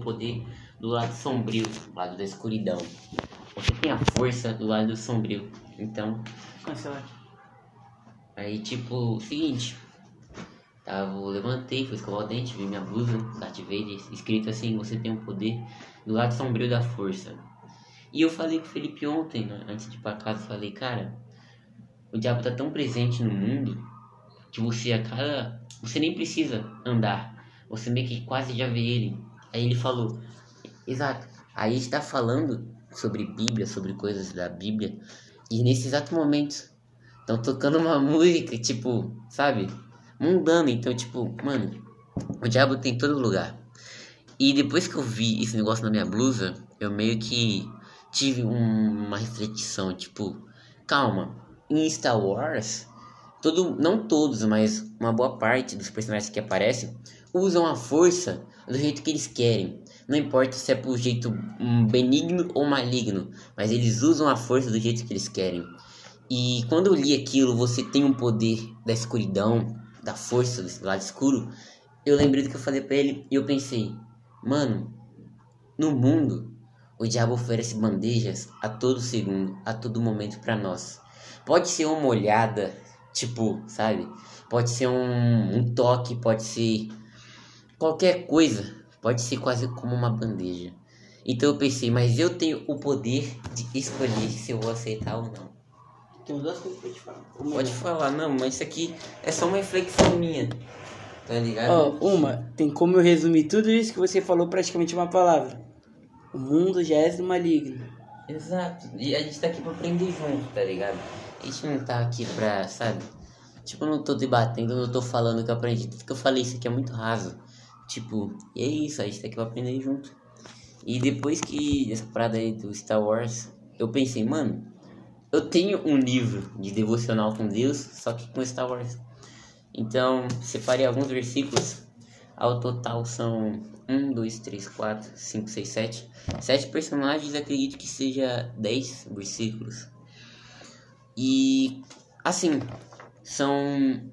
poder do lado sombrio, do lado da escuridão. Você tem a força do lado sombrio. Então, Cancelar. aí tipo, seguinte. Tava, eu levantei, fui escovar o dente, vi minha blusa, Vader, escrito assim, você tem o poder do lado sombrio da força. E eu falei com o Felipe ontem, né, antes de ir pra casa, falei, cara, o diabo tá tão presente no mundo que você a cada. Você nem precisa andar. Você meio que quase já vê ele. Aí ele falou, exato. Aí está falando sobre Bíblia, sobre coisas da Bíblia. E nesse exato momento estão tocando uma música, tipo, sabe? Mundana. Então, tipo, mano, o diabo tem em todo lugar. E depois que eu vi esse negócio na minha blusa, eu meio que tive um- uma reflexão, tipo, calma, em Star Wars, todo, não todos, mas uma boa parte dos personagens que aparecem usam a força do jeito que eles querem. Não importa se é por jeito hum, benigno ou maligno, mas eles usam a força do jeito que eles querem. E quando eu li aquilo, você tem um poder da escuridão, da força do lado escuro. Eu lembrei do que eu falei pra ele e eu pensei, mano, no mundo o diabo oferece bandejas a todo segundo, a todo momento pra nós. Pode ser uma olhada, tipo, sabe? Pode ser um, um toque, pode ser qualquer coisa, pode ser quase como uma bandeja. Então eu pensei, mas eu tenho o poder de escolher se eu vou aceitar ou não. Tem duas coisas pra te falar. Uma- Pode falar, não, mas isso aqui é só uma reflexão minha. Tá ligado? Ó, uma, tem como eu resumir tudo isso que você falou praticamente uma palavra. O mundo já é do maligno. Exato. E a gente tá aqui pra aprender junto, tá ligado? A gente não tá aqui pra, sabe? Tipo, eu não tô debatendo, eu não tô falando que eu aprendi. Tudo que eu falei, isso aqui é muito raso. Tipo, e é isso, a gente tá aqui pra aprender junto. E depois que essa parada aí do Star Wars, eu pensei, mano, eu tenho um livro de devocional com Deus, só que com Star Wars. Então, separei alguns versículos. Ao total são 1, 2, 3, 4, 5, 6, 7. Sete personagens, acredito que seja 10 versículos. E, assim, são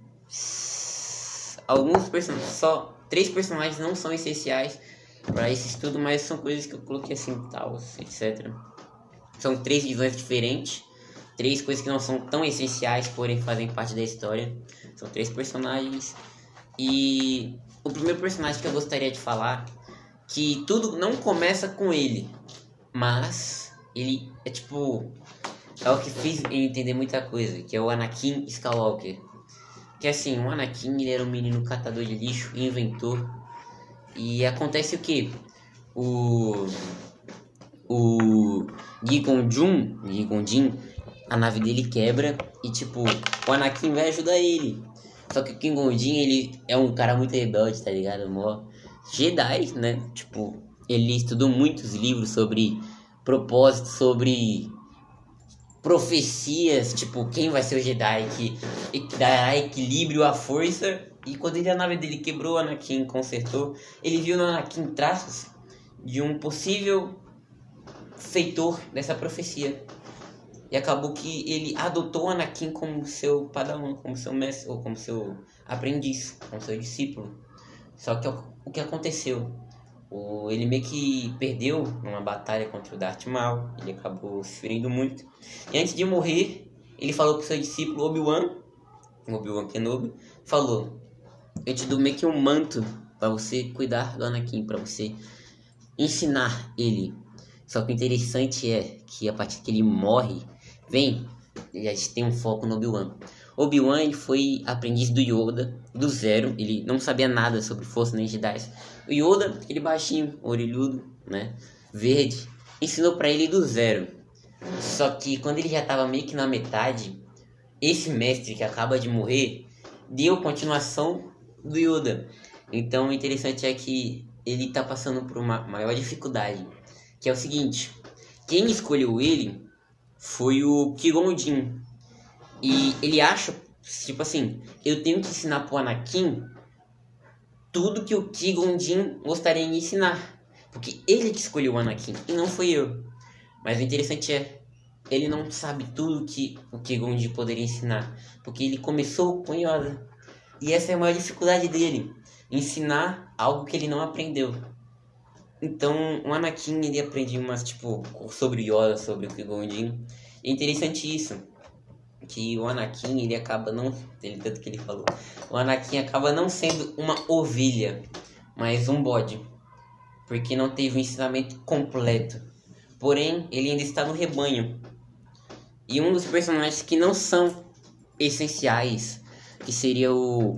alguns personagens, só três personagens não são essenciais para esse estudo, mas são coisas que eu coloquei assim, tal, etc. São três visões diferentes, três coisas que não são tão essenciais, porém fazem parte da história. São três personagens. E o primeiro personagem que eu gostaria de falar, que tudo não começa com ele, mas ele é tipo é o que fez eu entender muita coisa, que é o Anakin Skywalker. Que assim, o Anakin ele era um menino catador de lixo, inventor. E acontece o que? O o Gigon Jun, Gigon Jin, a nave dele quebra e tipo, o Anakin vai ajudar ele. Só que o King Jin, ele é um cara muito rebelde, tá ligado? Mó Jedi, né? Tipo, ele estudou muitos livros sobre propósito, sobre profecias, tipo, quem vai ser o Jedi que, que dará equilíbrio à força. E quando ele, a nave dele quebrou, Anakin consertou, ele viu no Anakin traços de um possível feitor dessa profecia. E acabou que ele adotou Anakin como seu padawan, como seu mestre, ou como seu aprendiz, como seu discípulo. Só que o, o que aconteceu? O, ele meio que perdeu numa batalha contra o Darth Maul, ele acabou se ferindo muito. E antes de morrer, ele falou pro seu discípulo Obi-Wan, Obi-Wan Kenobi, falou: Eu te dou meio que um manto para você cuidar do Anakin, para você ensinar ele. Só que o interessante é que a partir que ele morre, vem, a gente tem um foco no Obi-Wan. Obi-Wan foi aprendiz do Yoda, do zero, ele não sabia nada sobre força nem Jedi. O Yoda, ele baixinho, orelhudo, né, verde, ensinou para ele do zero. Só que quando ele já tava meio que na metade, esse mestre que acaba de morrer deu continuação do Yoda. Então o interessante é que ele tá passando por uma maior dificuldade, que é o seguinte: quem escolheu ele foi o Qui-Gon. E ele acha, tipo assim, eu tenho que ensinar pro Anakin tudo que o Qui-Gon gostaria de ensinar. Porque ele que escolheu o Anakin e não foi eu. Mas o interessante é, ele não sabe tudo que o Qui-Gon poderia ensinar. Porque ele começou com Yoda. E essa é a maior dificuldade dele. Ensinar algo que ele não aprendeu. Então, o Anakin, ele aprende umas, tipo, sobre Yoda, sobre o Qui-Gon É interessante isso. Que o Anakin, ele acaba não... Ele, tanto que ele falou. O Anakin acaba não sendo uma ovelha, mas um bode. Porque não teve um ensinamento completo. Porém, ele ainda está no rebanho. E um dos personagens que não são essenciais, que seria o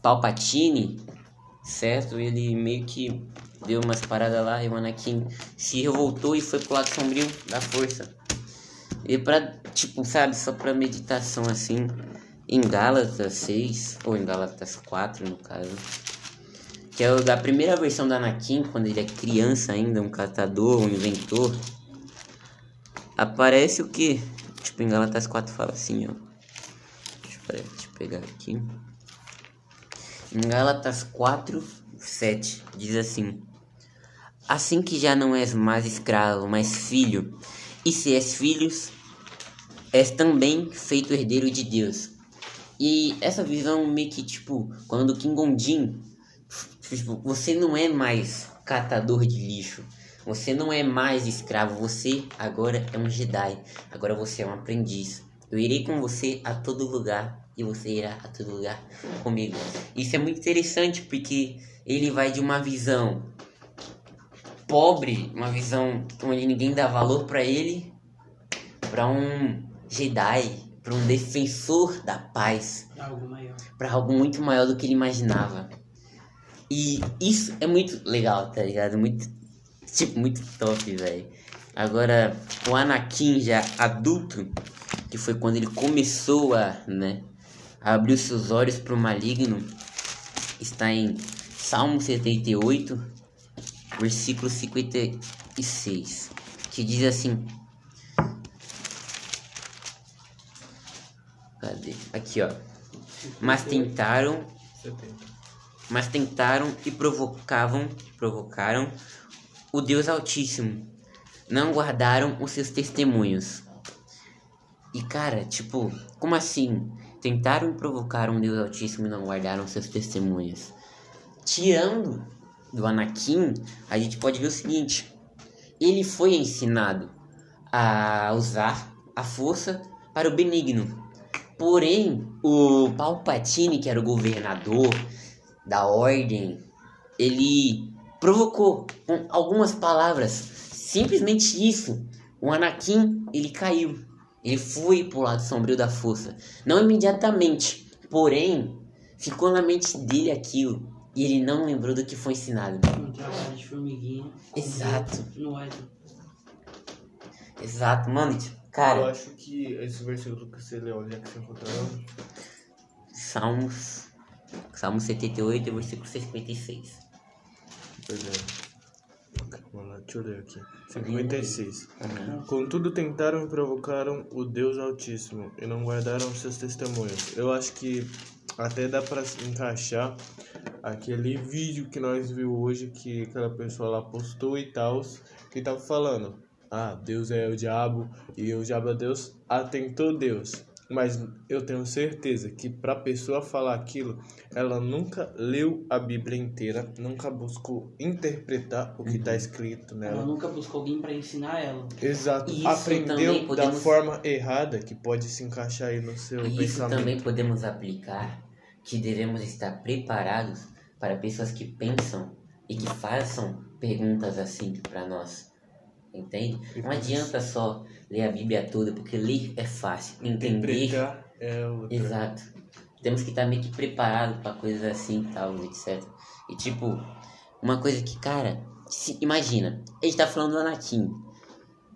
Palpatine, certo? Ele meio que deu umas paradas lá e o Anakin se revoltou e foi pro lado sombrio da força. E pra, tipo, sabe, só pra meditação assim, em Gálatas 6, ou em Gálatas 4 no caso, que é o da primeira versão do Anakin, quando ele é criança ainda, um catador, um inventor, aparece o que? Tipo, em Gálatas 4 fala assim, ó. Deixa eu pegar aqui. Em Gálatas 4, 7, diz assim: Assim que já não és mais escravo, mas filho, e se és filhos, és também feito herdeiro de Deus. E essa visão meio que tipo, quando King Gondin, tipo, você não é mais catador de lixo, você não é mais escravo, você agora é um Jedi, agora você é um aprendiz. Eu irei com você a todo lugar e você irá a todo lugar comigo. Isso é muito interessante porque ele vai de uma visão pobre, uma visão onde ninguém dá valor para ele, para um Jedi, para um defensor da paz, para algo muito maior do que ele imaginava. E isso é muito legal, tá ligado? Muito tipo muito top, velho. Agora, o Anakin já adulto, que foi quando ele começou a, né, abrir os seus olhos para o maligno, está em Salmo 78, versículo 56, que diz assim: Cadê? Aqui, ó. Mas tentaram, mas tentaram e provocavam, provocaram o Deus Altíssimo. Não guardaram os seus testemunhos. E cara, tipo, como assim? Tentaram provocar um Deus Altíssimo e não guardaram seus testemunhos. Tirando do Anakin, a gente pode ver o seguinte: ele foi ensinado a usar a força para o benigno. Porém, o Palpatine, que era o governador da ordem, ele provocou com algumas palavras, simplesmente isso. O Anakin, ele caiu. Ele foi pro lado sombrio da força. Não imediatamente, porém, ficou na mente dele aquilo. E ele não lembrou do que foi ensinado. Um trabalho de formiguinha. Exato. No Exato, mano. Cara. Eu acho que esse versículo que você leu, onde é que você encontrou? Salmos. Salmo 78, versículo 56. Pois é. Vamos lá, deixa eu ler aqui. 56. Uhum. Contudo, tentaram e provocaram o Deus Altíssimo e não guardaram seus testemunhos. Eu acho que até dá para encaixar aquele vídeo que nós viu hoje que aquela pessoa lá postou e tal, que tava falando, ah, Deus é o diabo e o diabo é Deus, atentou Deus. Mas eu tenho certeza que para a pessoa falar aquilo, ela nunca leu a Bíblia inteira, nunca buscou interpretar o que está uhum. escrito nela. Ela nunca buscou alguém para ensinar ela. Exato. Isso Aprendeu podemos... da forma errada que pode se encaixar aí no seu Isso pensamento. Isso também podemos aplicar que devemos estar preparados para pessoas que pensam e que façam perguntas assim para nós. Entende? Não adianta só ler a Bíblia toda, porque ler é fácil. Entender. É outra. Exato. Temos que estar meio que preparados para coisas assim e tal, etc. E tipo, uma coisa que, cara, se, imagina, gente tá falando do Anakin.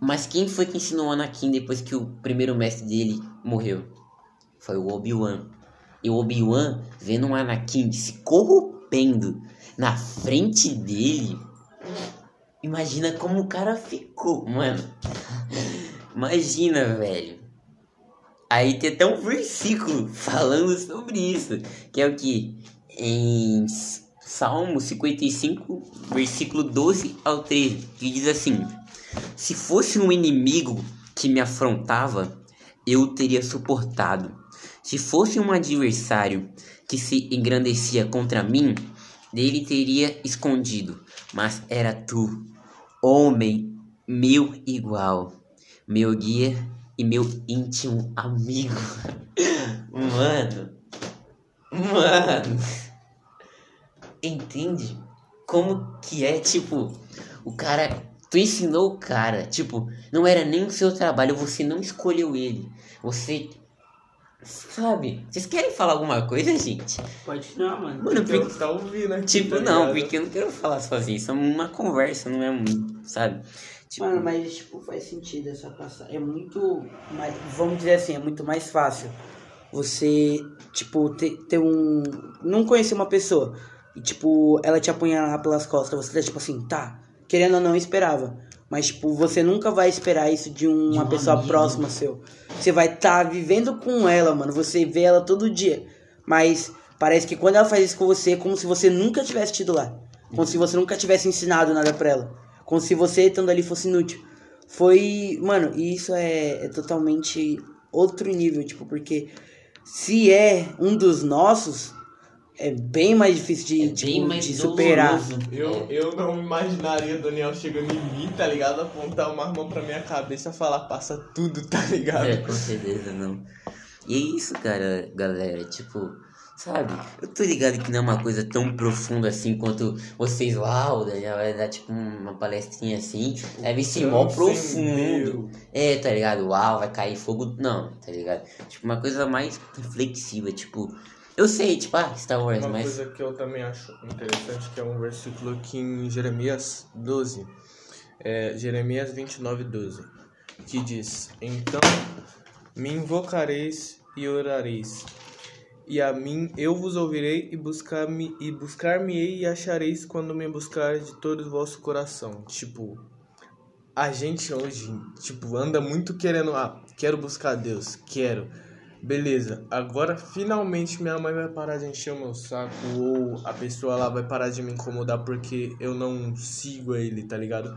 Mas quem foi que ensinou o Anakin depois que o primeiro mestre dele morreu? Foi o Obi-Wan. E o Obi-Wan vendo um Anakin se corrompendo na frente dele. Imagina como o cara ficou, mano. Imagina, velho. Aí tem até um versículo falando sobre isso. Que é o que? Em Salmo 55, versículo 12 ao 13. Que diz assim: Se fosse um inimigo que me afrontava, eu teria suportado se fosse um adversário que se engrandecia contra mim, dele teria escondido, mas era tu, homem meu igual, meu guia e meu íntimo amigo. Mano, mano, entende? Como que é, tipo, o cara, tu ensinou o cara, tipo, não era nem o seu trabalho, você não escolheu ele, você Sabe? Vocês querem falar alguma coisa, gente? Pode não, mano. Mano, porque, você tá ouvindo aqui, tipo, tá não, porque eu não quero falar sozinho. Isso é uma conversa, não é um. Sabe? Tipo, Mano, mas tipo, faz sentido essa passagem. É muito mais. Vamos dizer assim, é muito mais fácil você, tipo, ter, ter um. Não conhecer uma pessoa. E, tipo, ela te apunhar pelas costas. Você tá tipo assim, tá. Querendo ou não, esperava. Mas, tipo, você nunca vai esperar isso de uma De pessoa amigo. próxima seu. Você vai estar vivendo com ela, mano. Você vê ela todo dia. Mas parece que quando ela faz isso com você, é como se você nunca tivesse tido lá. Como se você nunca tivesse ensinado nada pra ela. Como se você estando ali fosse inútil. Foi. Mano, e isso é, é totalmente outro nível, tipo, porque se é um dos nossos, é bem mais difícil de, é tipo, bem mais de superar. Eu, eu não imaginaria Daniel chegando em mim, tá ligado? Apontar uma mão pra minha cabeça e falar, passa tudo, tá ligado? É, com certeza não. E é isso, cara, galera. Tipo, sabe? Eu tô ligado que não é uma coisa tão profunda assim quanto vocês, uau, Daniel vai dar tipo uma palestrinha assim. Deve ser mó profundo. É, tá ligado? Uau, vai cair fogo. Não, tá ligado? Tipo, uma coisa mais reflexiva, tipo. Eu sei, tipo, ah, Star Wars, Uma mas. coisa que eu também acho interessante, que é um versículo aqui em Jeremias 12, é, Jeremias 29, 12, que diz, Então me invocareis e orareis, e a mim eu vos ouvirei e buscar-me e buscar-me-ei e achareis quando me buscareis de todo o vosso coração. Tipo, a gente hoje, tipo, anda muito querendo, ah, quero buscar Deus, quero. Beleza, agora finalmente minha mãe vai parar de encher o meu saco ou a pessoa lá vai parar de me incomodar porque eu não sigo ele, tá ligado?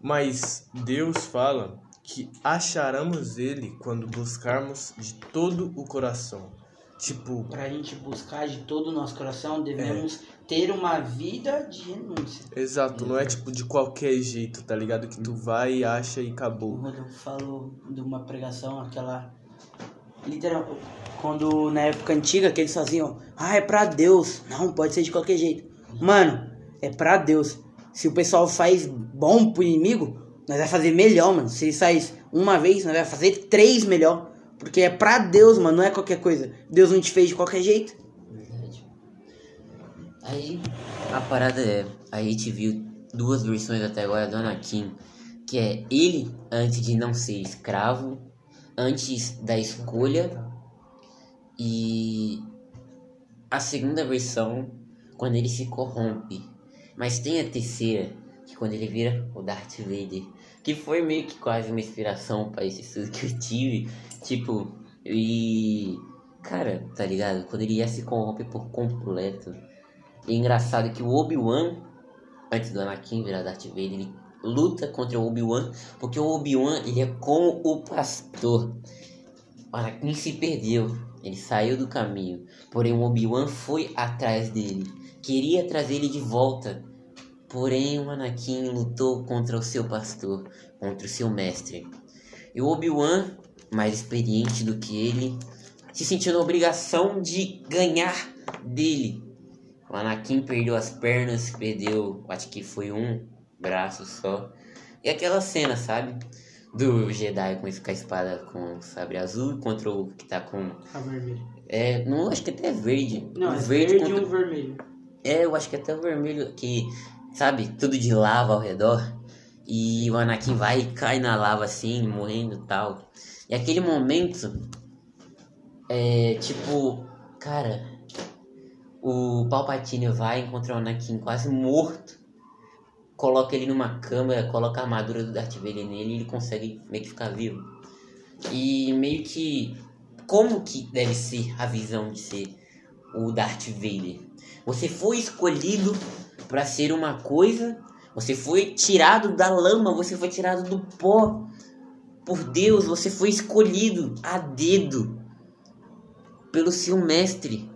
Mas Deus fala que acharemos ele quando buscarmos de todo o coração. Tipo, Pra gente buscar de todo o nosso coração, devemos ter uma vida de renúncia. exato, não é tipo de qualquer jeito, tá ligado? Que tu vai e acha e O acabou. Rodolfo falou de uma pregação, aquela. Literal, quando na época antiga que eles faziam, ah, é pra Deus. Não, pode ser de qualquer jeito. Mano, é pra Deus. Se o pessoal faz bom pro inimigo, nós vai fazer melhor, mano. Se ele faz uma vez, nós vai fazer três melhor. Porque é pra Deus, mano, não é qualquer coisa. Deus não te fez de qualquer jeito. Verdade. Aí a parada é, a gente viu duas versões até agora do Anakin, que é ele antes de não ser escravo, antes da escolha e a segunda versão quando ele se corrompe. Mas tem a terceira, que quando ele vira o Darth Vader, que foi meio que quase uma inspiração para esse estudo que eu tive, tipo, e cara, tá ligado? Quando ele ia se corromper por completo. E é engraçado que o Obi-Wan, antes do Anakin virar Darth Vader, ele luta contra o Obi-Wan, porque o Obi-Wan, ele é como o pastor. Anakin se perdeu, ele saiu do caminho, porém o Obi-Wan foi atrás dele, queria trazer ele de volta. Porém, o Anakin lutou contra o seu pastor, contra o seu mestre. E o Obi-Wan, mais experiente do que ele, se sentiu na obrigação de ganhar dele. O Anakin perdeu as pernas, perdeu, acho que foi um braço só. E aquela cena, sabe? Do Jedi com com a espada com sabre azul contra o que tá com. A vermelho. É, não, acho que até é verde. Não, Um é verde, contra- e um vermelho. é, eu acho que até o vermelho que, sabe, tudo de lava ao redor. E o Anakin vai e cai na lava assim, morrendo e tal. E aquele momento é tipo, cara, o Palpatine vai encontrar o Anakin quase morto. Coloca ele numa câmera, coloca a armadura do Darth Vader nele e ele consegue meio que ficar vivo. E meio que como que deve ser a visão de ser o Darth Vader? Você foi escolhido para ser uma coisa, você foi tirado da lama, você foi tirado do pó. Por Deus, você foi escolhido a dedo pelo seu mestre.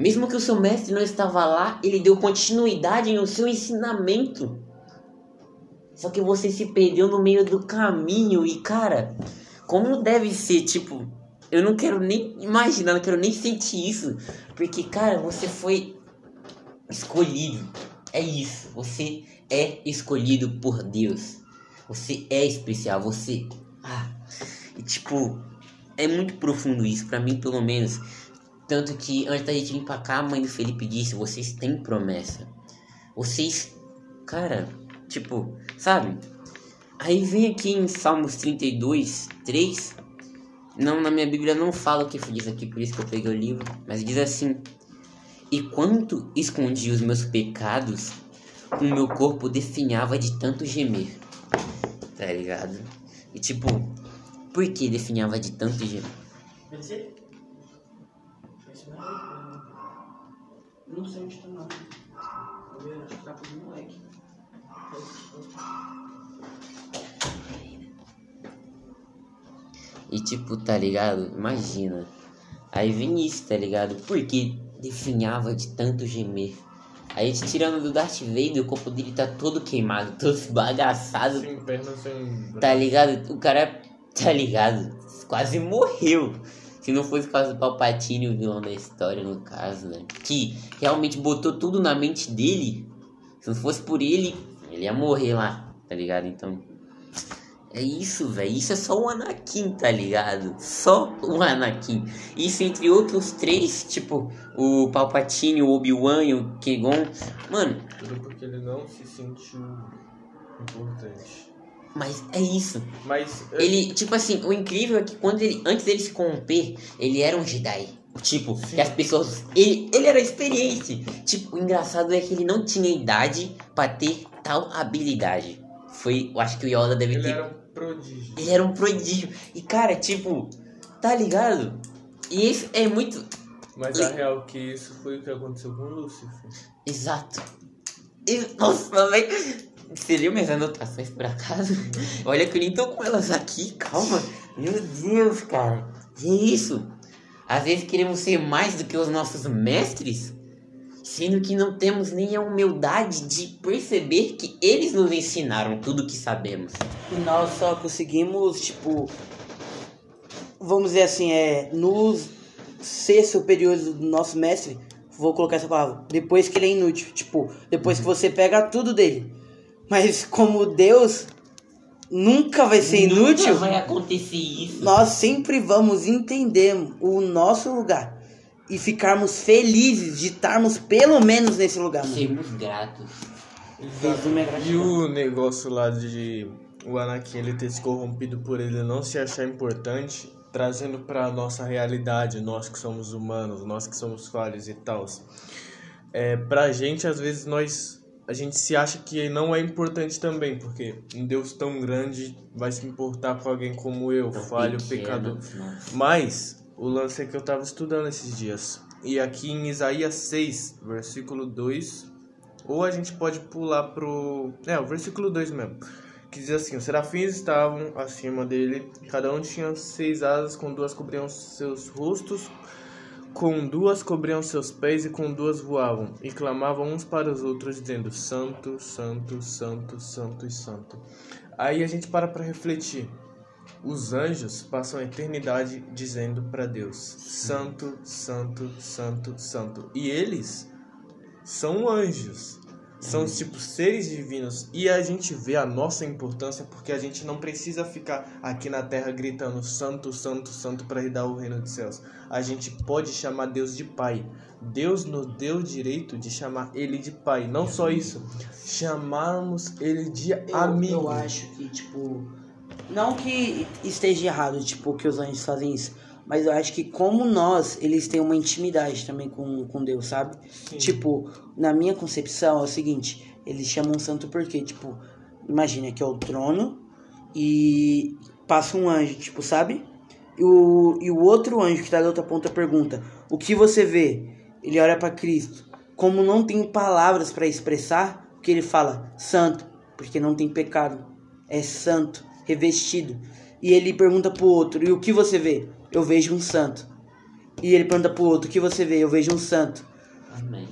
Mesmo que o seu mestre não estava lá, ele deu continuidade no seu ensinamento. Só que você se perdeu no meio do caminho e, cara, como deve ser, tipo, eu não quero nem imaginar, não quero nem sentir isso. Porque, cara, você foi escolhido. É isso. Você é escolhido por Deus. Você é especial. Você. Ah. E, tipo, é muito profundo isso, para mim, pelo menos. Tanto que antes da gente vir pra cá, a mãe do Felipe disse: vocês têm promessa. Vocês. Cara, tipo, sabe? Aí vem aqui em Salmos 32, 3. Não, na minha Bíblia não fala o que diz aqui, por isso que eu peguei o livro. Mas diz assim: E quanto escondi os meus pecados, o meu corpo definhava de tanto gemer. Tá ligado? E tipo, por que definhava de tanto gemer? Não sei onde tá não. Vou ver, acho que tá pro moleque. E tipo, tá ligado? Imagina. Aí vem isso, tá ligado? Porque definhava de tanto gemer. Aí a gente tirando do Darth Vader, o corpo dele tá todo queimado, todo esbagaçado. Sem perna, sem. Tá ligado? O cara, tá ligado? Quase morreu. Se não fosse por causa do Palpatine, o vilão da história, no caso, né? Que realmente botou tudo na mente dele. Se não fosse por ele, ele ia morrer lá, tá ligado? Então. É isso, velho. Isso é só o Anakin, tá ligado? Só o Anakin. Isso entre outros três, tipo, o Palpatine, o Obi-Wan e o Kegon. Mano, Tudo porque ele não se sentiu importante. Mas é isso. Mas. eu- Ele, tipo assim, o incrível é que quando ele, antes dele se corromper, ele era um Jedi. Tipo, que as pessoas. Ele, ele era experiente. Tipo, o engraçado é que ele não tinha idade pra ter tal habilidade. Foi, eu acho que o Yoda deve Ele ter. era um prodígio. Ele era um prodígio. E cara, tipo, tá ligado? E isso é muito. Mas a real que isso foi o que aconteceu com o Lúcifer. Exato. E, nossa, velho. Leu minhas anotações por acaso? Olha que eu nem tô com elas aqui, calma. Meu Deus, cara. Que isso? Às vezes queremos ser mais do que os nossos mestres, sendo que não temos nem a humildade de perceber que eles nos ensinaram tudo o que sabemos. E nós só conseguimos, tipo. Vamos dizer assim, é. Nos ser superiores do nosso mestre. Vou colocar essa palavra. Depois que ele é inútil. Tipo, depois que você pega tudo dele. Mas como Deus nunca vai ser inútil, Nunca vai acontecer isso. nós sempre vamos entender o nosso lugar. E ficarmos felizes de estarmos pelo menos nesse lugar, mano. Sermos gratos. E o negócio lá de o Anakin ele ter se corrompido por ele não se achar importante, trazendo pra nossa realidade, nós que somos humanos, nós que somos falhos e tal. É, pra gente, às vezes, nós. A gente se acha que não é importante também, porque um Deus tão grande vai se importar com alguém como eu, falho, Pequeno, pecador. nossa. Mas o lance é que eu tava estudando esses dias. E aqui em Isaías 6, versículo 2, ou a gente pode pular pro. É, o versículo 2 mesmo. Que diz assim: Os serafins estavam acima dele, cada um tinha seis asas, com duas cobriam seus rostos, com duas cobriam seus pés e com duas voavam, e clamavam uns para os outros, dizendo: Santo, Santo, Santo, Santo e Santo. Aí a gente para para refletir. Os anjos passam a eternidade dizendo para Deus: Santo, Santo, Santo, Santo. E eles são anjos. São tipo seres divinos e a gente vê a nossa importância porque a gente não precisa ficar aqui na terra gritando santo, santo, santo para herdar o reino dos céus. A gente pode chamar Deus de Pai. Deus nos deu o direito de chamar ele de Pai. Não só isso, chamarmos ele de Eu, amigo. eu acho que, tipo. Não que esteja errado, tipo, que os anjos fazem isso. Mas eu acho que como nós, eles têm uma intimidade também com, com Deus, sabe? Tipo, na minha concepção é o seguinte, eles chamam santo porque, tipo, imagina que é o trono e passa um anjo, tipo, sabe? E o, e o outro anjo que tá da outra ponta pergunta: O que você vê? Ele olha para Cristo. Como não tem palavras para expressar, o que ele fala? Santo, porque não tem pecado. É santo, revestido. E ele pergunta pro outro: E o que você vê? Eu vejo um santo. E ele pergunta pro outro: O que você vê? Eu vejo um santo. Amém.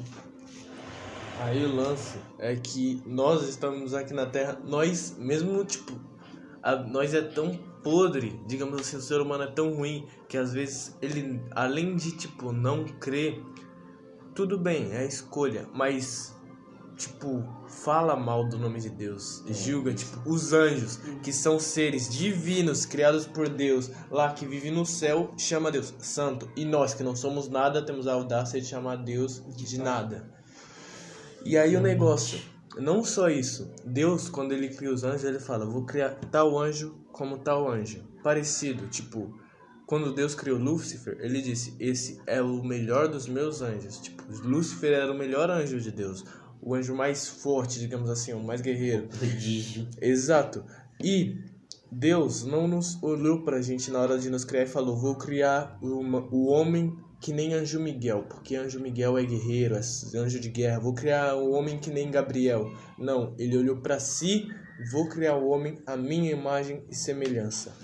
Aí o lance é que nós estamos aqui na Terra, nós mesmo, tipo, a, nós é tão podre, digamos assim, o ser humano é tão ruim que às vezes ele, além de, tipo, não crer, tudo bem, é escolha, mas, tipo, fala mal do nome de Deus, julga, tipo, os anjos, que são seres divinos, criados por Deus, lá que vive no céu, chama Deus santo, e nós que não somos nada, temos a audácia de chamar Deus de nada. E aí o negócio, não só isso, Deus, quando ele cria os anjos, ele fala, vou criar tal anjo como tal anjo. Parecido, tipo, quando Deus criou Lúcifer, ele disse, esse é o melhor dos meus anjos. Tipo, Lúcifer era o melhor anjo de Deus, o anjo mais forte, digamos assim, o mais guerreiro. Prodígio. Exato. E Deus não nos olhou pra gente na hora de nos criar e falou: Vou criar uma, o homem que nem Anjo Miguel, porque Anjo Miguel é guerreiro, é anjo de guerra. Vou criar o homem que nem Gabriel. Não, ele olhou para si, vou criar o homem à minha imagem e semelhança.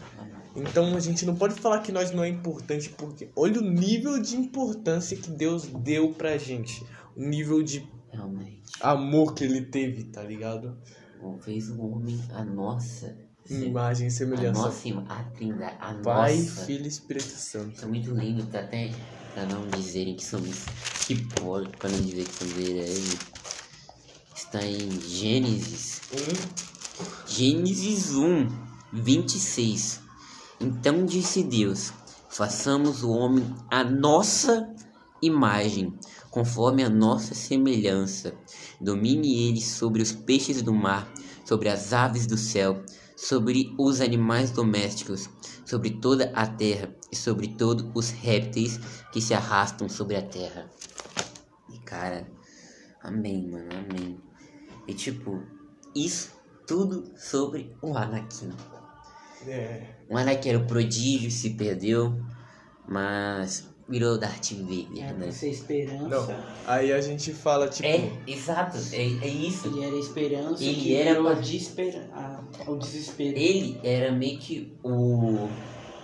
Então a gente não pode falar que nós não é importante, porque olha o nível de importância que Deus deu pra gente. O nível de Realmente. amor que ele teve, tá ligado? Fez o homem a nossa. Imagem e A semelhança. nossa, ima- a trindade, a Pai, nossa. Filho e Espírito Santo. Isso é muito lindo, tá até pra não dizerem que somos que pode, pra não dizer que somos hereges. Está em Gênesis. Gênesis 1, 26. Então disse Deus: façamos o homem à nossa imagem, conforme a nossa semelhança. Domine ele sobre os peixes do mar, sobre as aves do céu, sobre os animais domésticos, sobre toda a terra e sobre todos os répteis que se arrastam sobre a terra. E cara, amém, mano, amém. E tipo, isso tudo sobre o Anakin. É. O Anakin era o prodígio, se perdeu, mas virou Darth Vader, É, né? pra ser esperança. Não, aí a gente fala, tipo. É, exato, é, é isso. Ele era esperança Ele que era virou pra- desespera- a- o desespero. Ele era meio que o.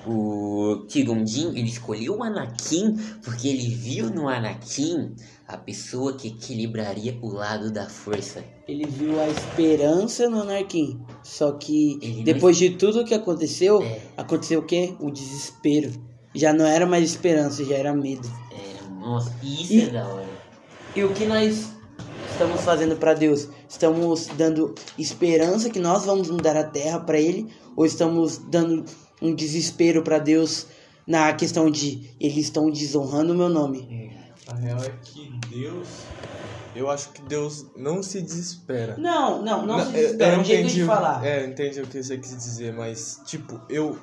O Kigondin, ele escolheu o Anakin porque ele viu no Anakin a pessoa que equilibraria o lado da força. Ele viu a esperança no Anakin. Só que Ele não- depois de tudo que aconteceu, É. aconteceu o quê? O desespero. Já não era mais esperança, já era medo. Era, nossa, isso E- é da hora. E o que nós estamos fazendo para Deus? Estamos dando esperança que nós vamos mudar a terra para Ele? Ou estamos dando um desespero para Deus na questão de eles estão desonrando o meu nome? A real é que Deus. Eu acho que Deus não se desespera. Não, não, não, se eu- desespera, é eu um jeito entendi de falar. É, eu entendi o que você quis dizer, mas, tipo, eu.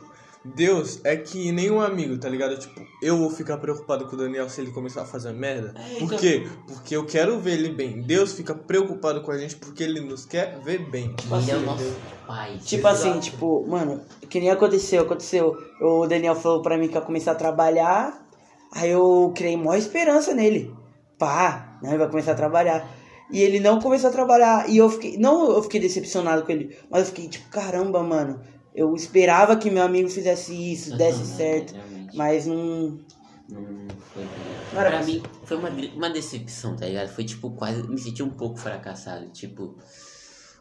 Deus é que nem um amigo, tá ligado? Tipo, eu vou ficar preocupado com o Daniel se ele começar a fazer merda. É, Por então- quê? Porque eu quero ver ele bem. Deus fica preocupado com a gente porque ele nos quer ver bem. Ele é o assim, nosso pai. Tipo assim, tipo, mano, que nem aconteceu, aconteceu. O Daniel falou pra mim que ia começar a trabalhar, aí eu criei maior esperança nele. Pá, né, ele vai começar a trabalhar. E ele não começou a trabalhar, e eu fiquei, não eu fiquei decepcionado com ele, mas eu fiquei tipo, caramba, mano, eu esperava que meu amigo fizesse isso, desse certo, mas não... Não foi. Não era pra pra mim, foi uma, uma decepção, tá ligado? Foi tipo, quase. Me senti um pouco fracassado. Tipo,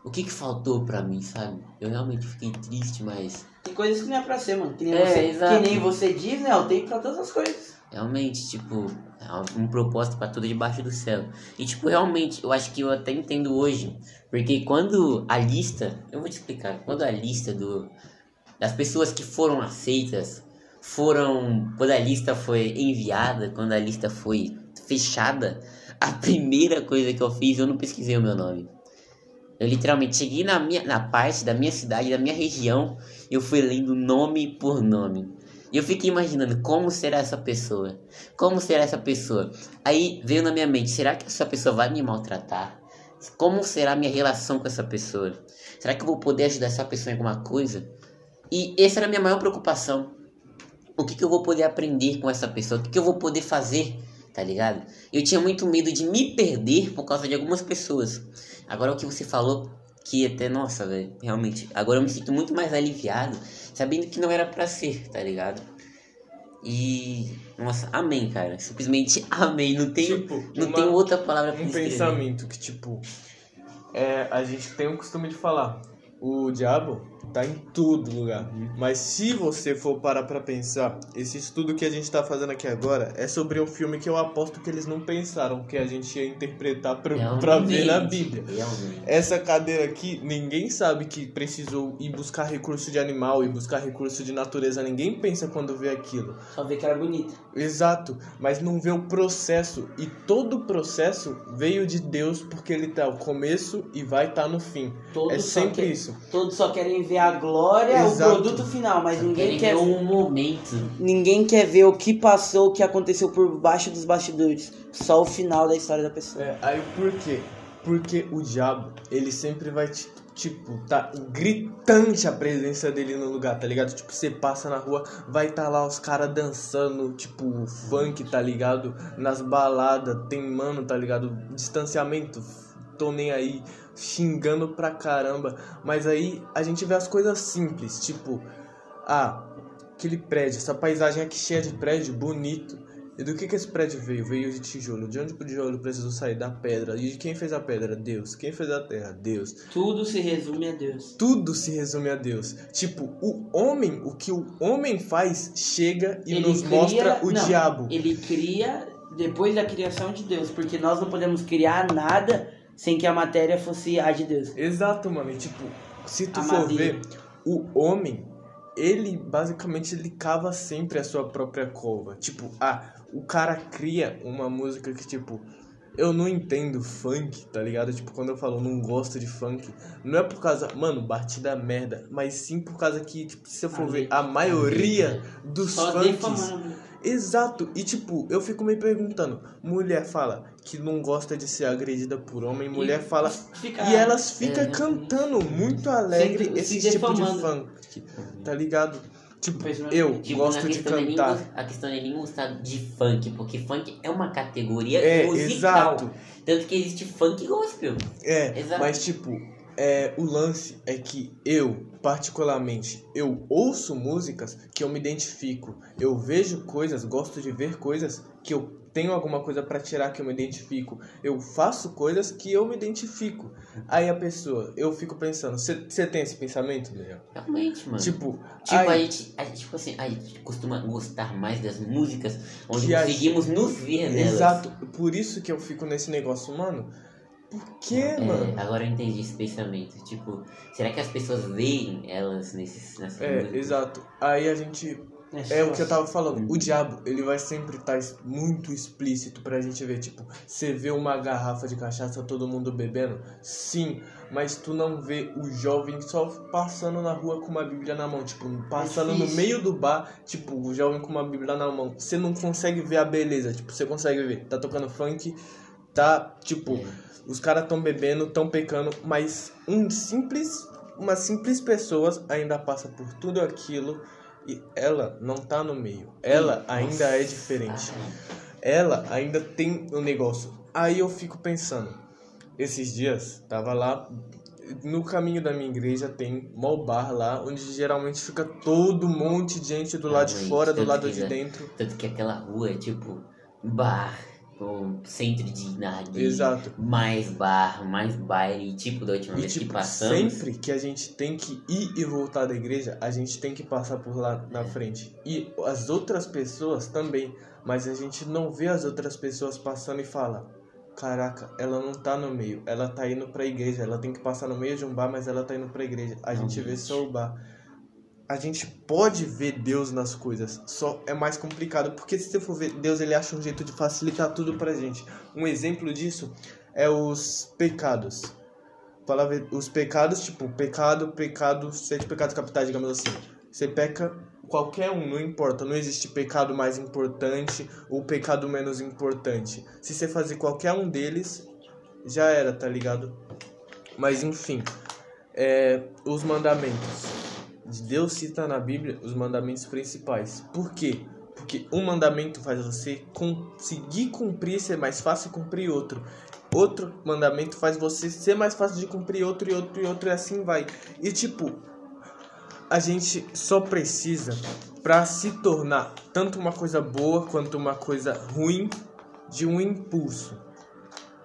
o que que faltou pra mim, sabe? Eu realmente fiquei triste, mas. Tem coisas que não é pra ser, mano, que nem, É, você, exato. que nem você diz, né, eu tenho pra todas as coisas. Realmente, tipo, é um propósito pra tudo debaixo do céu. E, tipo, realmente, eu acho que eu até entendo hoje. Porque quando a lista. Eu vou te explicar. Quando a lista do, das pessoas que foram aceitas foram. Quando a lista foi enviada, quando a lista foi fechada, a primeira coisa que eu fiz, eu não pesquisei o meu nome. Eu literalmente cheguei na, minha, na parte da minha cidade, da minha região, eu fui lendo nome por nome. E eu fiquei imaginando como será essa pessoa? Como será essa pessoa? Aí veio na minha mente, será que essa pessoa vai me maltratar? Como será a minha relação com essa pessoa? Será que eu vou poder ajudar essa pessoa em alguma coisa? E essa era a minha maior preocupação. O que, que eu vou poder aprender com essa pessoa? O que, que eu vou poder fazer? Tá ligado? Eu tinha muito medo de me perder por causa de algumas pessoas. Agora o que você falou, que até, nossa, velho, realmente. Agora eu me sinto muito mais aliviado, sabendo que não era pra ser, tá ligado? E. Nossa, amém, cara. Simplesmente amém. Não tem, Tipo, não uma- tem outra palavra pra um descrever. pensamento que, tipo, é, a gente tem o costume de falar, o diabo tá em todo lugar. Mas se você for parar pra pensar, esse estudo que a gente tá fazendo aqui agora é sobre um filme que eu aposto que eles não pensaram que a gente ia interpretar pra, pra ver na Bíblia. Realmente. Essa cadeira aqui, ninguém sabe que precisou ir buscar recurso de animal e buscar recurso de natureza. Ninguém pensa quando vê aquilo. Só ver que era bonita. Exato, mas não vê o processo. E todo o processo veio de Deus porque ele tá ao começo e vai estar no fim. Todos é sempre quer- isso. Todos só querem ver a glória, Exato. o produto final, mas ninguém quer, ver um momento. ninguém quer ver o que passou, o que aconteceu por baixo dos bastidores. Só o final da história da pessoa. É, aí por quê? Porque o diabo, ele sempre vai te. Tipo, tá gritante a presença dele no lugar, tá ligado? Tipo, você passa na rua, vai tá lá os caras dançando, tipo, funk, tá ligado? Nas baladas, tem mano, tá ligado? Distanciamento, tô nem aí, xingando pra caramba. Mas aí a gente vê as coisas simples, tipo, ah, aquele prédio, essa paisagem aqui cheia de prédio, bonito. E do que que esse prédio veio? Veio de tijolo. De onde o tijolo precisou sair? Da pedra. E de quem fez a pedra? Deus. Quem fez a terra? Deus. Tudo se resume a Deus. Tudo se resume a Deus. Tipo, o homem, o que o homem faz, chega e Ele nos cria- mostra o não, diabo. Ele cria depois da criação de Deus, porque nós não podemos criar nada sem que a matéria fosse a de Deus. Exato, mano. E tipo, se tu A for madeira. ver, o homem, ele basicamente ele cava sempre a sua própria cova. Tipo, ah, o cara cria uma música que, tipo, eu não entendo funk, tá ligado? Tipo, quando eu falo não gosto de funk, não é por causa, mano, batida merda, mas sim por causa que, tipo, se eu for A ver, a maioria dos Só funks. Exato, e tipo, eu fico me perguntando, mulher fala que não gosta de ser agredida por homem, mulher fala fica- e elas ficam É. cantando muito alegre Se- esse se tipo de funk, tá ligado? Tipo, não. eu Tipo, gosto de nem cantar. a questão é nem gostar de funk, porque funk é uma categoria É, musical. exato. Tanto que existe funk gospel. É, Exato. mas tipo, é, o lance é que eu, particularmente, eu ouço músicas que eu me identifico. Eu vejo coisas, gosto de ver coisas que eu tenho alguma coisa pra tirar que eu me identifico. Eu faço coisas que eu me identifico. Aí a pessoa, eu fico pensando, você tem esse pensamento, Daniel? Realmente, mano. Tipo, Tipo, a, aí, gente, a gente, tipo assim, a gente costuma gostar mais das músicas onde a conseguimos nos ver nelas. exato, por isso que eu fico nesse negócio, mano. Por que, É, mano? agora eu entendi esse pensamento. Tipo, será que as pessoas veem elas nesses, nessas É, exato. Aí a gente É o que eu tava falando. Uhum. O diabo, ele vai sempre estar muito explícito pra gente ver. Tipo, você vê uma garrafa de cachaça, todo mundo bebendo? Sim, mas tu não vê o jovem só passando na rua com uma bíblia na mão. Tipo, passando no difícil. meio do bar, tipo, o jovem com uma bíblia na mão. Você não consegue ver a beleza. Tipo, você consegue ver. Tá tocando funk, tá, tipo, os caras tão bebendo, tão pecando, mas um simples, uma simples pessoa ainda passa por tudo aquilo e ela não tá no meio. Ela ainda é diferente. Ela ainda tem um negócio. Aí eu fico pensando, esses dias tava lá no caminho da minha igreja tem mó bar lá, onde geralmente fica todo um monte de gente do lado de fora, do lado que de dentro. Tanto que aquela rua é tipo bar, ou centro de narguilha, Exato. mais bar, mais baile, tipo da última E vez que tipo, passamos. sempre que a gente tem que ir e voltar da igreja, a gente tem que passar por lá na frente. E as outras pessoas também, mas a gente não vê as outras pessoas passando e fala: "Caraca, ela não tá no meio, ela tá indo pra igreja, ela tem que passar no meio de um bar, mas ela tá indo pra igreja". A gente vê só o bar. A gente pode ver Deus nas coisas, só é mais complicado, porque se você for ver Deus, ele acha um jeito de facilitar tudo pra gente. Um exemplo disso é os pecados. Palavra, os pecados, tipo, pecado, pecado, sete pecados capitais, digamos assim. Você peca qualquer um, não importa. Não existe pecado mais importante ou pecado menos importante. Se você fazer qualquer um deles, já era, tá ligado? Mas enfim, é, os mandamentos. Deus cita na Bíblia os mandamentos principais. Por quê? Porque um mandamento faz você conseguir cumprir, ser mais fácil cumprir outro. Outro mandamento faz você ser mais fácil de cumprir outro e outro e outro e assim vai. E tipo, a gente só precisa pra se tornar tanto uma coisa boa quanto uma coisa ruim de um impulso.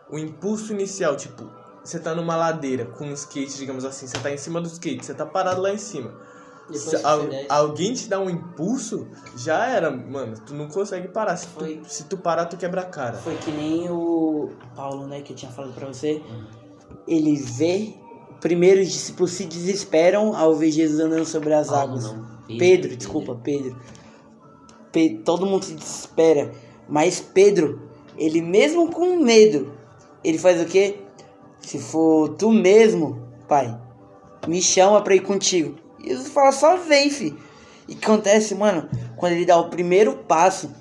O impulso inicial, tipo, você tá numa ladeira com um skate, digamos assim, você tá em cima do skate, você tá parado lá em cima. Se al- desce. alguém te dá um impulso, já era, mano, tu não consegue parar. Se Foi. tu, se tu parar, tu quebra a cara. Foi que nem o Paulo, né, que eu tinha falado pra você. Ele vê, primeiro os discípulos se desesperam ao ver Jesus andando sobre as Paulo águas. não, Pedro, Pedro, desculpa, Pedro. Pe- todo mundo se desespera. Mas Pedro, ele mesmo com medo, ele faz o quê? Se for tu mesmo, pai, me chama pra ir contigo. E Jesus fala, só vem, fi. E acontece, mano, quando ele dá o primeiro passo,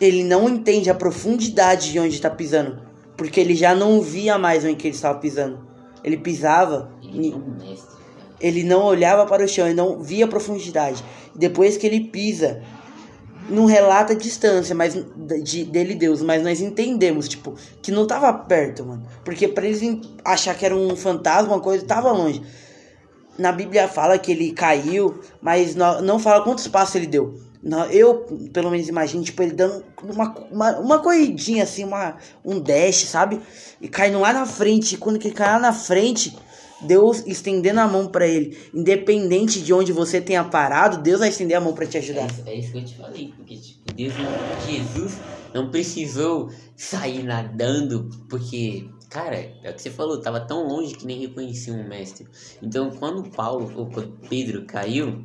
ele não entende a profundidade de onde tá pisando. Porque ele já não via mais onde que ele estava pisando. Ele pisava, Ele é cara. ele não olhava para o chão, ele não via a profundidade. Depois que ele pisa, não relata a distância mas, de, dele e Deus, mas nós entendemos, tipo, que não tava perto, mano. Porque pra eles achar que era um fantasma, uma coisa, tava longe. Na Bíblia fala que ele caiu, mas não, fala quantos passos ele deu. Eu, pelo menos, imagino, tipo, ele dando uma, uma, uma corridinha assim, uma, um dash, sabe? E caindo lá na frente. E quando ele cai lá na frente, Deus estendendo a mão pra ele. Independente de onde você tenha parado, Deus vai estender a mão pra te É ajudar. isso, é isso que eu te falei, porque tipo, Deus Jesus não precisou sair nadando, porque, cara, é o que você falou, tava tão longe que nem reconhecia um mestre. Então, quando Paulo ou quando Pedro caiu,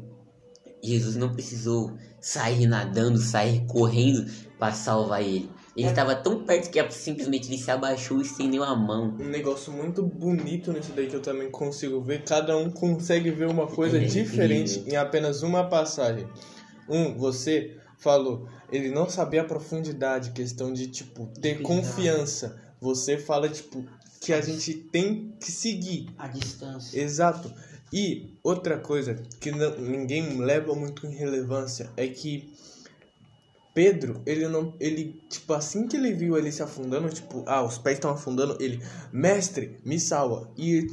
Jesus não precisou sair nadando, sair correndo para salvar ele. Ele estava tão perto que simplesmente ele se abaixou e estendeu a mão. Um negócio muito bonito nisso daí que eu também consigo ver. Cada um consegue ver uma coisa É diferente em apenas uma passagem. Um, você falou, ele não sabia a profundidade, questão de, tipo, ter confiança. Você fala, tipo, que a gente tem que seguir. A distância. Exato. E outra coisa que não- ninguém leva muito em relevância é que Pedro, ele não. Ele, tipo, assim que ele viu ele se afundando, tipo, ah, os pés estão afundando, ele, mestre, me salva. E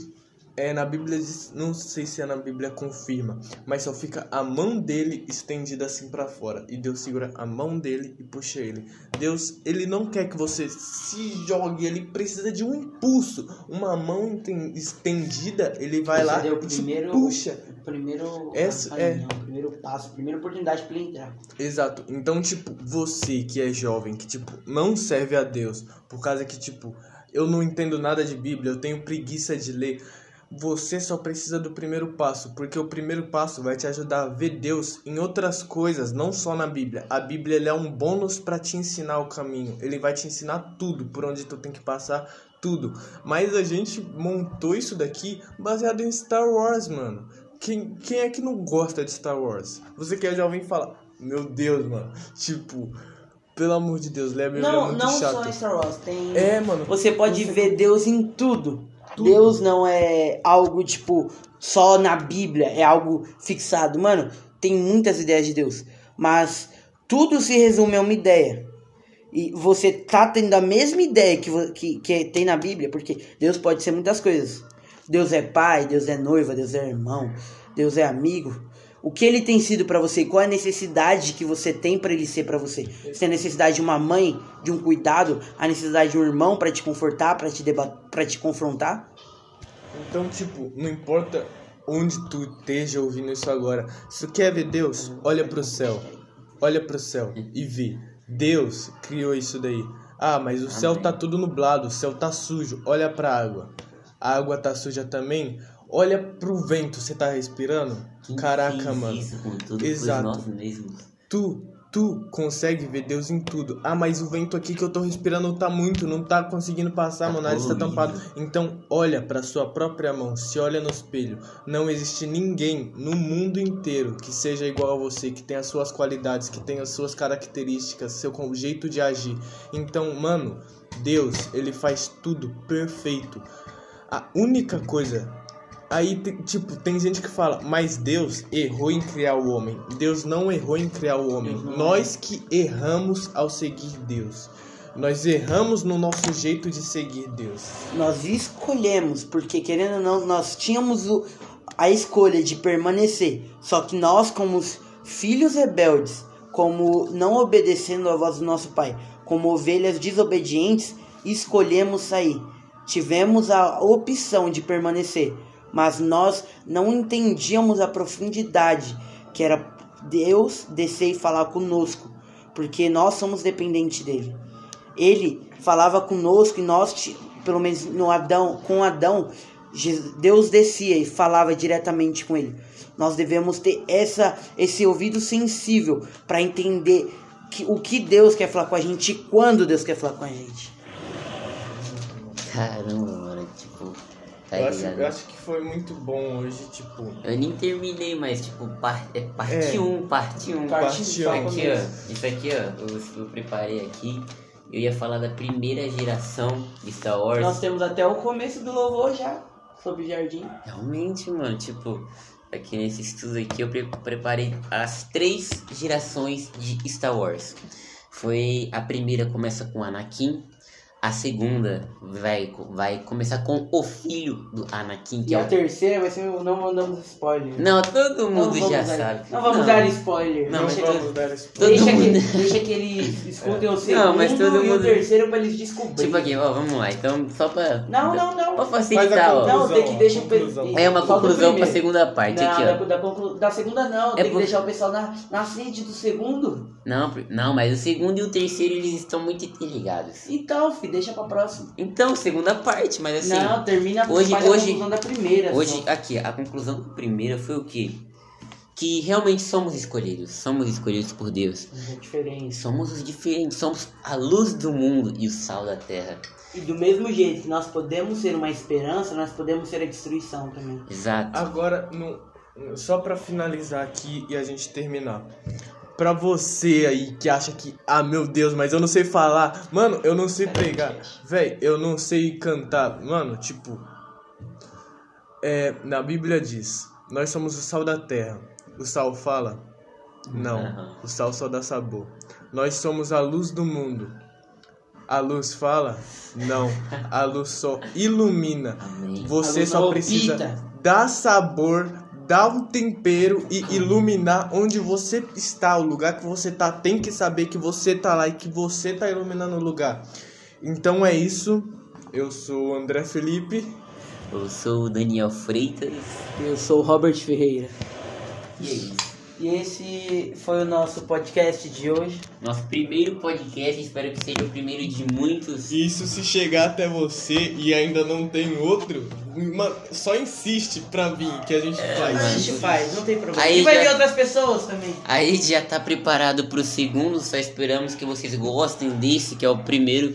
é na Bíblia, não sei se é na Bíblia confirma, mas só fica a mão dele estendida assim pra fora. E Deus segura a mão dele e puxa ele. Deus, ele não quer que você se jogue, ele precisa de um impulso. Uma mão estendida, ele vai lá o e primeiro- puxa. Primeiro Essa- o primeiro passo, a primeira oportunidade pra ele entrar. Exato. Então, tipo, você que é jovem, que, tipo, não serve a Deus, por causa que, tipo, eu não entendo nada de Bíblia, eu tenho preguiça de ler. Você só precisa do primeiro passo, porque o primeiro passo vai te ajudar a ver Deus em outras coisas, não só na Bíblia. A Bíblia é um bônus para te ensinar o caminho. Ele vai te ensinar tudo, por onde tu tem que passar, tudo. Mas a gente montou isso daqui baseado em Star Wars, mano. Quem, quem é que não gosta de Star Wars? Você que é jovem fala, meu Deus, mano. Tipo, pelo amor de Deus, ler a Bíblia é Não, muito não chato. só em Star Wars, tem. É, mano. Você pode Você- ver Deus em tudo. Tudo. Deus não é algo, tipo, só na Bíblia, é algo fixado. Mano, tem muitas ideias de Deus. Mas tudo se resume a uma ideia. E você tá tendo a mesma ideia que, que, que tem na Bíblia, porque Deus pode ser muitas coisas. Deus é pai, Deus é noiva, Deus é irmão, Deus é amigo. O que ele tem sido pra você? Qual é a necessidade que você tem pra ele ser pra você? Você tem a necessidade de uma mãe, de um cuidado, a necessidade de um irmão pra te confortar, pra te para te confrontar? Então, tipo, não importa onde tu esteja ouvindo isso agora. Se tu quer ver Deus, olha pro céu. Olha pro céu e vê. Deus criou isso daí. Ah, mas o céu tá tudo nublado, o céu tá sujo. Olha pra água. A água tá suja também. Olha pro vento, você tá respirando? Quem Caraca, fez mano. Isso com tudo Exato. Nós mesmos. Tu, tu consegue ver Deus em tudo. Ah, mas o vento aqui que eu tô respirando tá muito, não tá conseguindo passar, Tá meu nariz tá tampado. Então, olha pra sua própria mão, se olha no espelho. Não existe ninguém no mundo inteiro que seja igual a você, que tenha as suas qualidades, que tenha as suas características, seu jeito de agir. Então, mano, Deus, ele faz tudo perfeito. A única coisa Aí, tipo, tem gente que fala, mas Deus errou em criar o homem. Deus não errou em criar o homem. Nós que erramos ao seguir Deus. Nós erramos no nosso jeito de seguir Deus. Nós escolhemos, porque querendo ou não, nós tínhamos o- a escolha de permanecer. Só que nós, como filhos rebeldes, como não obedecendo à voz do nosso pai, como ovelhas desobedientes, escolhemos sair. Tivemos a opção de permanecer, mas nós não entendíamos a profundidade que era Deus descer e falar conosco, porque nós somos dependentes dele. Ele falava conosco e nós, pelo menos no Adão, com Adão, Deus descia e falava diretamente com ele. Nós devemos ter essa, esse ouvido sensível para entender que, o que Deus quer falar com a gente e quando Deus quer falar com a gente. Caramba, mano, tipo. Tá eu, acho, eu acho que foi muito bom hoje, tipo. Eu nem terminei, mas tipo, par, é parte É. 1, um, parte 1. Um. Parte Isso um. aqui, ó. Isso aqui, ó. Eu, eu preparei aqui. Eu ia falar da primeira geração de Star Wars. Nós temos até o começo do louvor já sobre o jardim. Realmente, mano, tipo, aqui nesse estudo aqui eu pre- preparei as três gerações de Star Wars. Foi a primeira começa com Anakin, a segunda vai, vai começar com o filho do Anakin, que E é a o terceira vai ser o Não Mandamos Spoiler. Não, todo mundo vamos já dar- sabe. Não vamos dar spoiler. Não, deixa, todo- dar todo deixa, que, mundo- deixa que eles escutem o Não, segundo mas todo e o mundo- terceiro pra eles descobrirem. Tipo aqui, ó, vamos lá. Então, só pra. Não, não, não. Pra facilitar, a ó. Não, tem que deixar o conclusão. É uma conclusão pra segunda parte Não, aqui, da, ó. da, conclu- da segunda não, tem por- que deixar o pessoal na, na sede do segundo. Não, não, mas o segundo e o terceiro eles estão muito interligados. Então, fi, deixa pra próxima. Então, segunda parte, mas assim. não, termina hoje- faz a hoje- conclusão da primeira. Hoje, só. aqui, a conclusão da primeira foi o quê? Que realmente somos escolhidos. Somos escolhidos por Deus. É diferente. Somos os diferentes. Somos a luz do mundo e o sal da terra. E do mesmo jeito que nós podemos ser uma esperança, nós podemos ser a destruição também. Exato. Agora, no, só pra finalizar aqui e a gente terminar. Pra você aí que acha que, ah, meu Deus, mas eu não sei falar. Mano, eu não sei pregar. Véi, eu não sei cantar. Mano, tipo. É, na Bíblia diz: Nós somos o sal da terra. O sal fala? Não. O sal só dá sabor. Nós somos a luz do mundo. A luz fala? Não. A luz só ilumina. Você só precisa dar sabor, dar um tempero e iluminar onde você está, o lugar que você tá. Tem que saber que você tá lá e que você tá iluminando o lugar. Então é isso. Eu sou o André Felipe. Eu sou o Daniel Freitas. Eu sou o Robert Ferreira. E é isso. E esse foi o nosso podcast de hoje. Nosso primeiro podcast. Espero que seja o primeiro de muitos. Isso se chegar até você e ainda não tem outro, mano, só insiste pra vir que a gente A faz. gente faz, não tem problema. Aí e vai já- vir outras pessoas também. Aí já tá preparado pro segundo. Só esperamos que vocês gostem desse, que é o primeiro.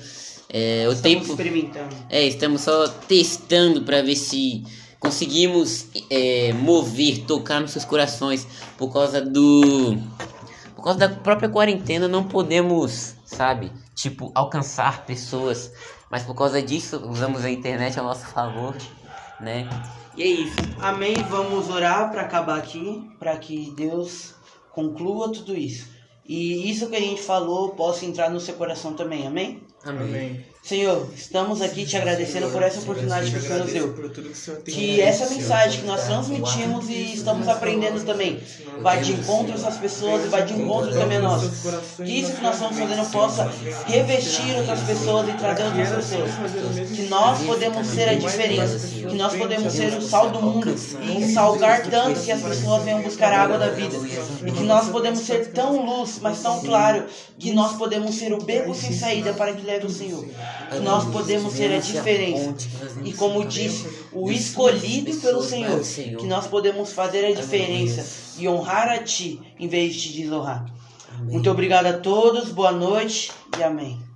É, o Estamos tempo. experimentando. É, estamos só testando para ver se conseguimos é, mover, tocar nos seus corações por causa do. Por causa da própria quarentena, não podemos, sabe? Tipo, alcançar pessoas. Mas por causa disso, usamos a internet a nosso favor, né? E é isso. Amém. Vamos orar para acabar aqui, para que Deus conclua tudo isso. E isso que a gente falou possa entrar no seu coração também. Amém? Amém. Senhor, estamos aqui te agradecendo por essa oportunidade que o Senhor nos deu. Que essa mensagem que nós transmitimos e estamos aprendendo também vai de encontro essas pessoas e vai de encontro também a nós. Que isso que nós estamos fazendo possa revestir outras pessoas e trazer outras pessoas. Que nós podemos ser a diferença. Que nós podemos ser o sal do mundo e salgar tanto que as pessoas venham buscar a água da vida. E que nós podemos ser tão luz, mas tão claro, que nós podemos ser o beco sem saída para que leve o Senhor. Que nós podemos ser a diferença. E como disse, o escolhido pelo Senhor, que nós podemos fazer a diferença e honrar a Ti em vez de te desonrar. Muito obrigado a todos, boa noite e amém.